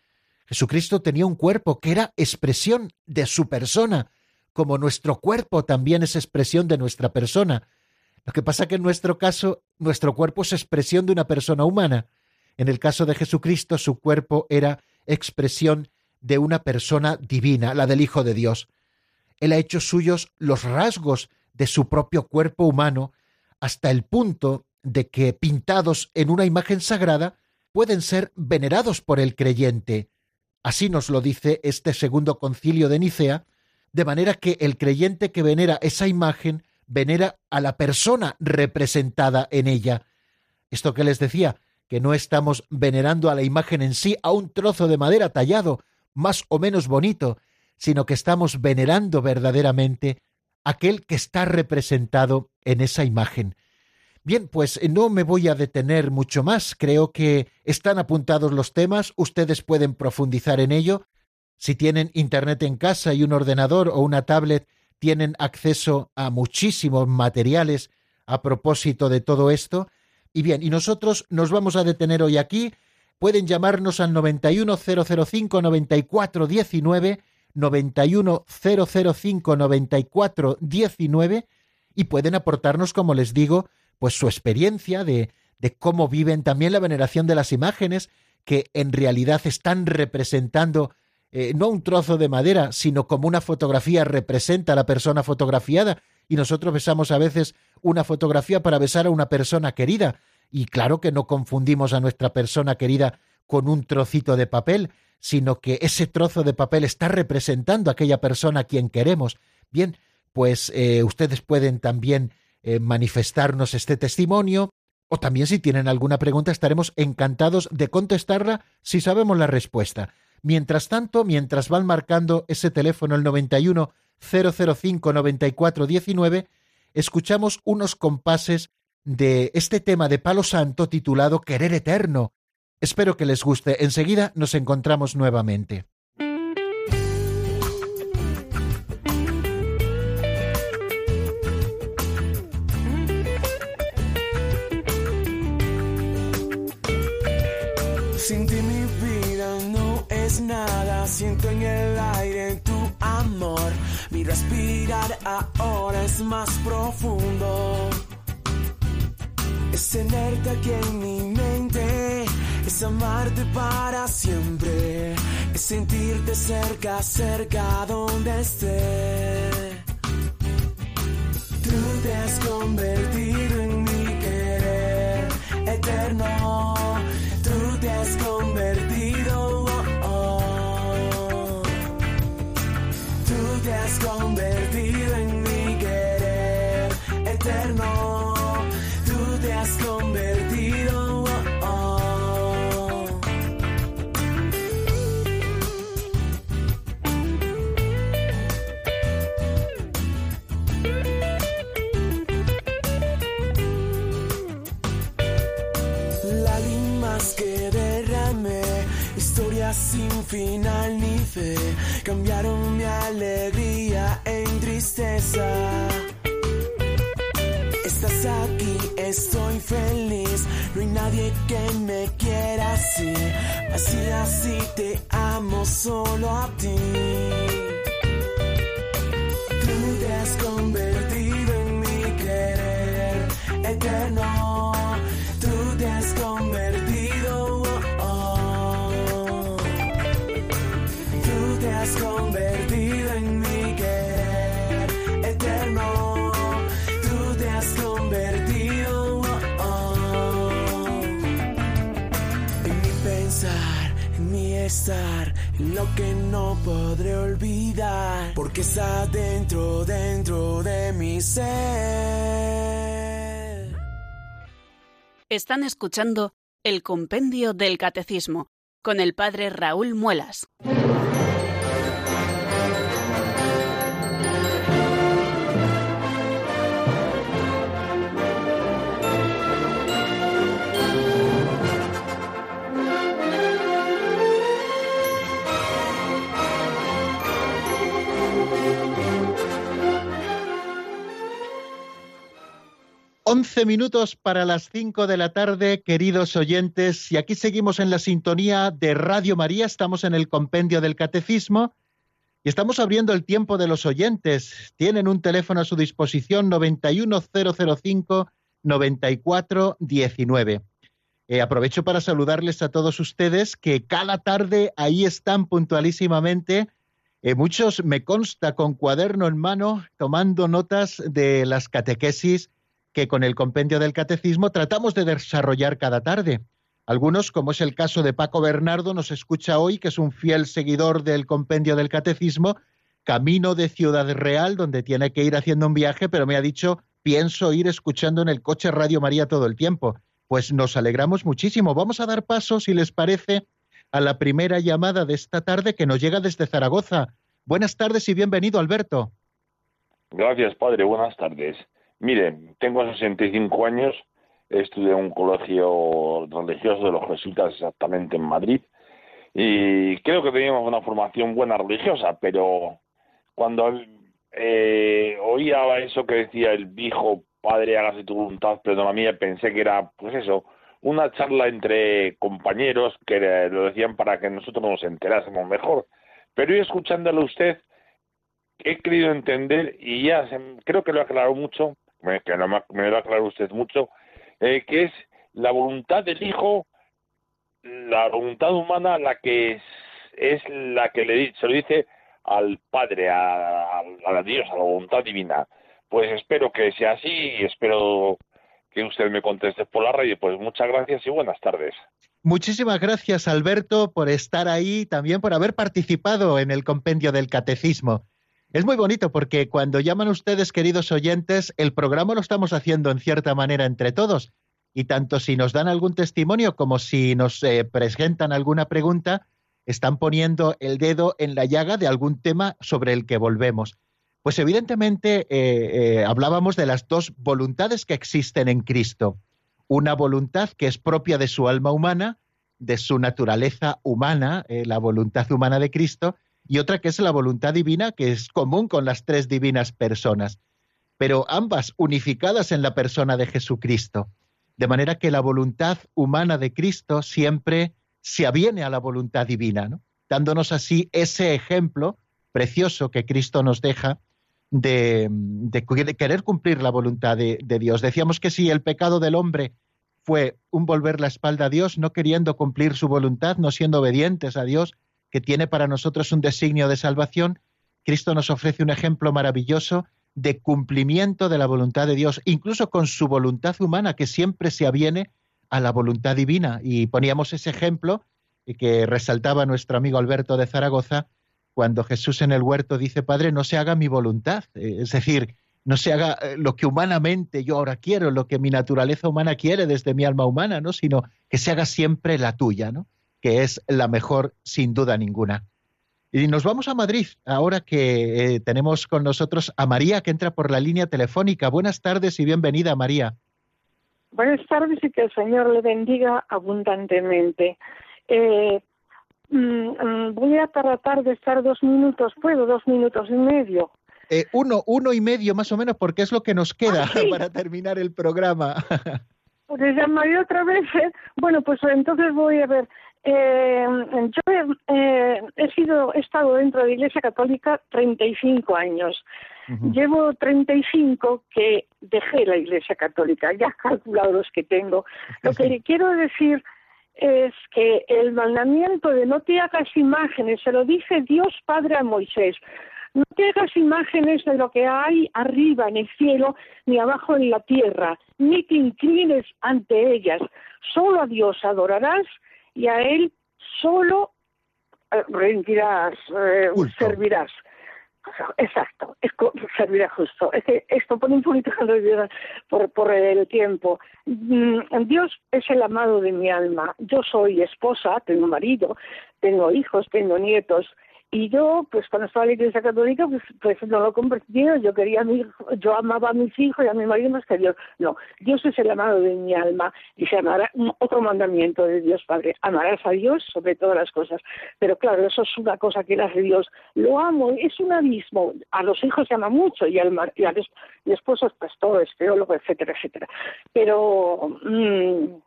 Jesucristo tenía un cuerpo que era expresión de su persona, como nuestro cuerpo también es expresión de nuestra persona. Lo que pasa que en nuestro caso, nuestro cuerpo es expresión de una persona humana. En el caso de Jesucristo, su cuerpo era expresión de una persona divina, la del Hijo de Dios. Él ha hecho suyos los rasgos de su propio cuerpo humano hasta el punto de que pintados en una imagen sagrada pueden ser venerados por el creyente. Así nos lo dice este segundo concilio de Nicea, de manera que el creyente que venera esa imagen venera a la persona representada en ella. Esto que les decía, que no estamos venerando a la imagen en sí, a un trozo de madera tallado, más o menos bonito, sino que estamos venerando verdaderamente aquel que está representado en esa imagen. Bien, pues eh, no me voy a detener mucho más, creo que están apuntados los temas, ustedes pueden profundizar en ello. Si tienen Internet en casa y un ordenador o una tablet, tienen acceso a muchísimos materiales a propósito de todo esto. Y bien, y nosotros nos vamos a detener hoy aquí. Pueden llamarnos al 91005 9419 91005 9419 y pueden aportarnos, como les digo, pues su experiencia de, de cómo viven también la veneración de las imágenes, que en realidad están representando eh, no un trozo de madera, sino como una fotografía representa a la persona fotografiada, y nosotros besamos a veces una fotografía para besar a una persona querida, y claro que no confundimos a nuestra persona querida con un trocito de papel, sino que ese trozo de papel está representando a aquella persona a quien queremos. Bien, pues eh, ustedes pueden también eh, manifestarnos este testimonio, o también si tienen alguna pregunta estaremos encantados de contestarla si sabemos la respuesta. Mientras tanto, mientras van marcando ese teléfono el 91 005 94 19, escuchamos unos compases de este tema de Palo Santo titulado Querer Eterno. Espero que les guste. Enseguida nos encontramos nuevamente. Respirar ahora es más profundo. Es tenerte aquí en mi mente, es amarte para siempre, es sentirte cerca, cerca donde esté. Tú te has convertido en mi querer eterno, sin final ni fe, cambiaron mi alegría en tristeza. Estás aquí, estoy feliz, no hay nadie que me quiera así, así así te amo solo a ti. Lo que no podré olvidar, porque está dentro, dentro de mi ser. Están escuchando el Compendio del Catecismo con el Padre Raúl Muelas. Once minutos para las cinco de la tarde, queridos oyentes, y aquí seguimos en la sintonía de Radio María, estamos en el compendio del Catecismo y estamos abriendo el tiempo de los oyentes. Tienen un teléfono a su disposición 91005 9419. Eh, aprovecho para saludarles a todos ustedes que cada tarde ahí están puntualísimamente. Eh, muchos me consta con cuaderno en mano tomando notas de las catequesis que con el compendio del catecismo tratamos de desarrollar cada tarde. Algunos, como es el caso de Paco Bernardo, nos escucha hoy, que es un fiel seguidor del compendio del catecismo, camino de Ciudad Real, donde tiene que ir haciendo un viaje, pero me ha dicho, pienso ir escuchando en el coche Radio María todo el tiempo. Pues nos alegramos muchísimo. Vamos a dar paso, si les parece, a la primera llamada de esta tarde que nos llega desde Zaragoza. Buenas tardes y bienvenido, Alberto. Gracias, padre. Buenas tardes. Mire, tengo 65 años, estudié en un colegio religioso de los jesuitas exactamente en Madrid y creo que teníamos una formación buena religiosa, pero cuando eh, oía eso que decía el hijo, padre, hágase tu voluntad, perdón a mí, pensé que era, pues eso, una charla entre compañeros que lo decían para que nosotros nos enterásemos mejor. Pero hoy escuchándolo usted, he querido entender y ya creo que lo ha aclarado mucho, que me lo ha aclarado usted mucho, eh, que es la voluntad del Hijo, la voluntad humana la que es, es la que le, se lo dice al Padre, a, a, Dios, a la voluntad divina. Pues espero que sea así y espero que usted me conteste por la radio. Pues muchas gracias y buenas tardes. Muchísimas gracias, Alberto, por estar ahí, también por haber participado en el compendio del catecismo. Es muy bonito porque cuando llaman ustedes, queridos oyentes, el programa lo estamos haciendo en cierta manera entre todos. Y tanto si nos dan algún testimonio como si nos eh, presentan alguna pregunta, están poniendo el dedo en la llaga de algún tema sobre el que volvemos. Pues evidentemente eh, eh, hablábamos de las dos voluntades que existen en Cristo. Una voluntad que es propia de su alma humana, de su naturaleza humana, la voluntad humana de Cristo, y otra que es la voluntad divina, que es común con las tres divinas personas, pero ambas unificadas en la persona de Jesucristo. De manera que la voluntad humana de Cristo siempre se aviene a la voluntad divina, ¿no? dándonos así ese ejemplo precioso que Cristo nos deja de, querer cumplir la voluntad de, Dios. Decíamos que si el pecado del hombre fue un volver la espalda a Dios, no queriendo cumplir su voluntad, no siendo obedientes a Dios, que tiene para nosotros un designio de salvación, Cristo nos ofrece un ejemplo maravilloso de cumplimiento de la voluntad de Dios, incluso con su voluntad humana, que siempre se aviene a la voluntad divina. Y poníamos ese ejemplo que resaltaba nuestro amigo Alberto de Zaragoza cuando Jesús en el huerto dice, Padre, no se haga mi voluntad. Eh, es decir, no se haga eh, lo que humanamente yo ahora quiero, lo que mi naturaleza humana quiere desde mi alma humana, ¿no? sino que se haga siempre la tuya, ¿no? Que es la mejor sin duda ninguna. Y nos vamos a Madrid, ahora que eh, tenemos con nosotros a María, que entra por la línea telefónica. Buenas tardes y bienvenida, María. Buenas tardes y que el Señor le bendiga abundantemente. Eh, mm, mm, voy a tratar de estar dos minutos, ¿puedo? Dos minutos y medio. Eh, uno, uno y medio más o menos, porque es lo que nos queda ah, para terminar el programa. pues llamaré otra vez. ¿eh? Bueno, pues entonces voy a ver. Eh, yo eh, he, sido, he estado dentro de la Iglesia Católica 35 años. Llevo 35 que dejé la Iglesia Católica, ya calculado los que tengo. Lo que quiero decir es que el mandamiento de no te hagas imágenes, se lo dice Dios Padre a Moisés, no te hagas imágenes de lo que hay arriba en el cielo ni abajo en la tierra, ni te inclines ante ellas, solo a Dios adorarás y a Él solo eh, rendirás, eh, servirás. Exacto, es, servirá justo. Es que esto pone un poquito por, por el tiempo. Mm, Dios es el amado de mi alma. Yo soy esposa, tengo marido, tengo hijos, tengo nietos. Y yo, pues cuando estaba en la iglesia católica, pues, pues no lo convertí, yo quería a mi, yo amaba a mis hijos y a mi marido más que a Dios. No, Dios es el amado de mi alma y se amará, otro mandamiento de Dios Padre, amarás a Dios sobre todas las cosas. Pero claro, eso es una cosa que hace Dios. Lo amo, es un abismo. A los hijos se ama mucho y, al mar, y a mi esposo es es teólogo, etcétera, etcétera. Pero... Mmm,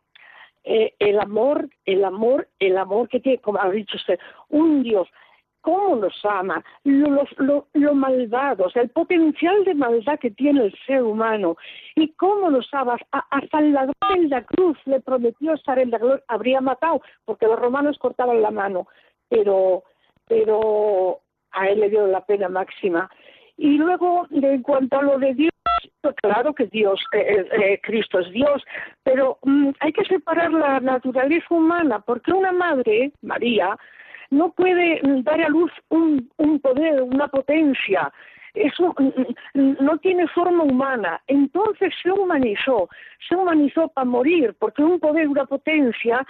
el amor, el amor, el amor que tiene, como ha dicho usted, un Dios cómo nos ama, lo, lo, lo, malvado, o sea, el potencial de maldad que tiene el ser humano y cómo nos ama. hasta el ladrón en la cruz le prometió estar en la gloria, habría matado, porque los romanos cortaban la mano, pero, pero a él le dio la pena máxima. Y luego, en cuanto a lo de Dios, pues claro que Dios, eh, eh, eh, Cristo es Dios, pero mm, hay que separar la naturaleza humana, porque una madre, María, no puede dar a luz un, un poder, una potencia. Eso no tiene forma humana. Entonces se humanizó, se humanizó para morir, porque un poder, una potencia,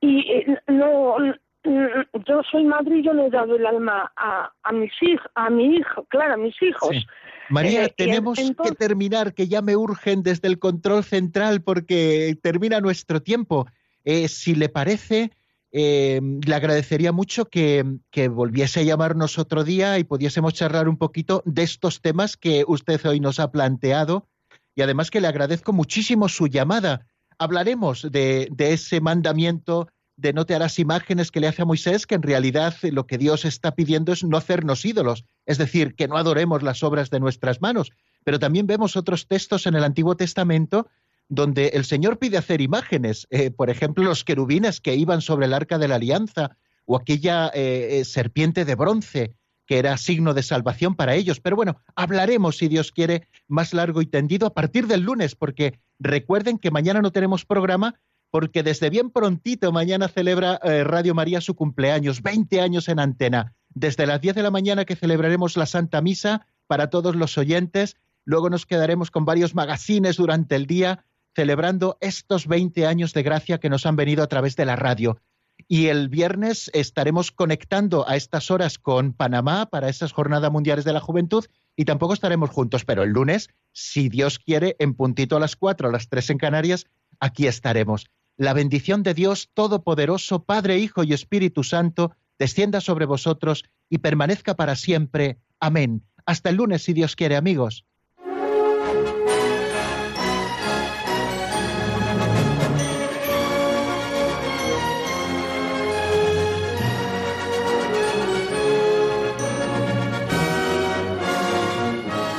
y eh, no, yo soy madre y yo le he dado el alma a, a mis hijos, a mi hijo, claro, a mis hijos. María, eh, tenemos que terminar, que ya me urgen desde el control central porque termina nuestro tiempo. Eh, si le parece, eh, le agradecería mucho que, volviese a llamarnos otro día y pudiésemos charlar un poquito de estos temas que usted hoy nos ha planteado y además que le agradezco muchísimo su llamada. Hablaremos de, de ese mandamiento de no te harás imágenes que le hace a Moisés, que en realidad lo que Dios está pidiendo es no hacernos ídolos, es decir, que no adoremos las obras de nuestras manos. Pero también vemos otros textos en el Antiguo Testamento donde el Señor pide hacer imágenes, eh, por ejemplo, los querubines que iban sobre el arca de la alianza, o aquella eh, eh, serpiente de bronce que era signo de salvación para ellos. Pero bueno, hablaremos, si Dios quiere, más largo y tendido a partir del lunes, porque recuerden que mañana no tenemos programa, porque desde bien prontito mañana celebra Radio María su cumpleaños, 20 años en antena. Desde las 10 de la mañana que celebraremos la Santa Misa para todos los oyentes, luego nos quedaremos con varios magazines durante el día celebrando estos 20 años de gracia que nos han venido a través de la radio. Y el viernes estaremos conectando a estas horas con Panamá para esas jornadas mundiales de la juventud y tampoco estaremos juntos, pero el lunes, si Dios quiere, en puntito a las cuatro, a las tres en Canarias, aquí estaremos. La bendición de Dios Todopoderoso, Padre, Hijo y Espíritu Santo, descienda sobre vosotros y permanezca para siempre. Amén. Hasta el lunes, si Dios quiere, amigos.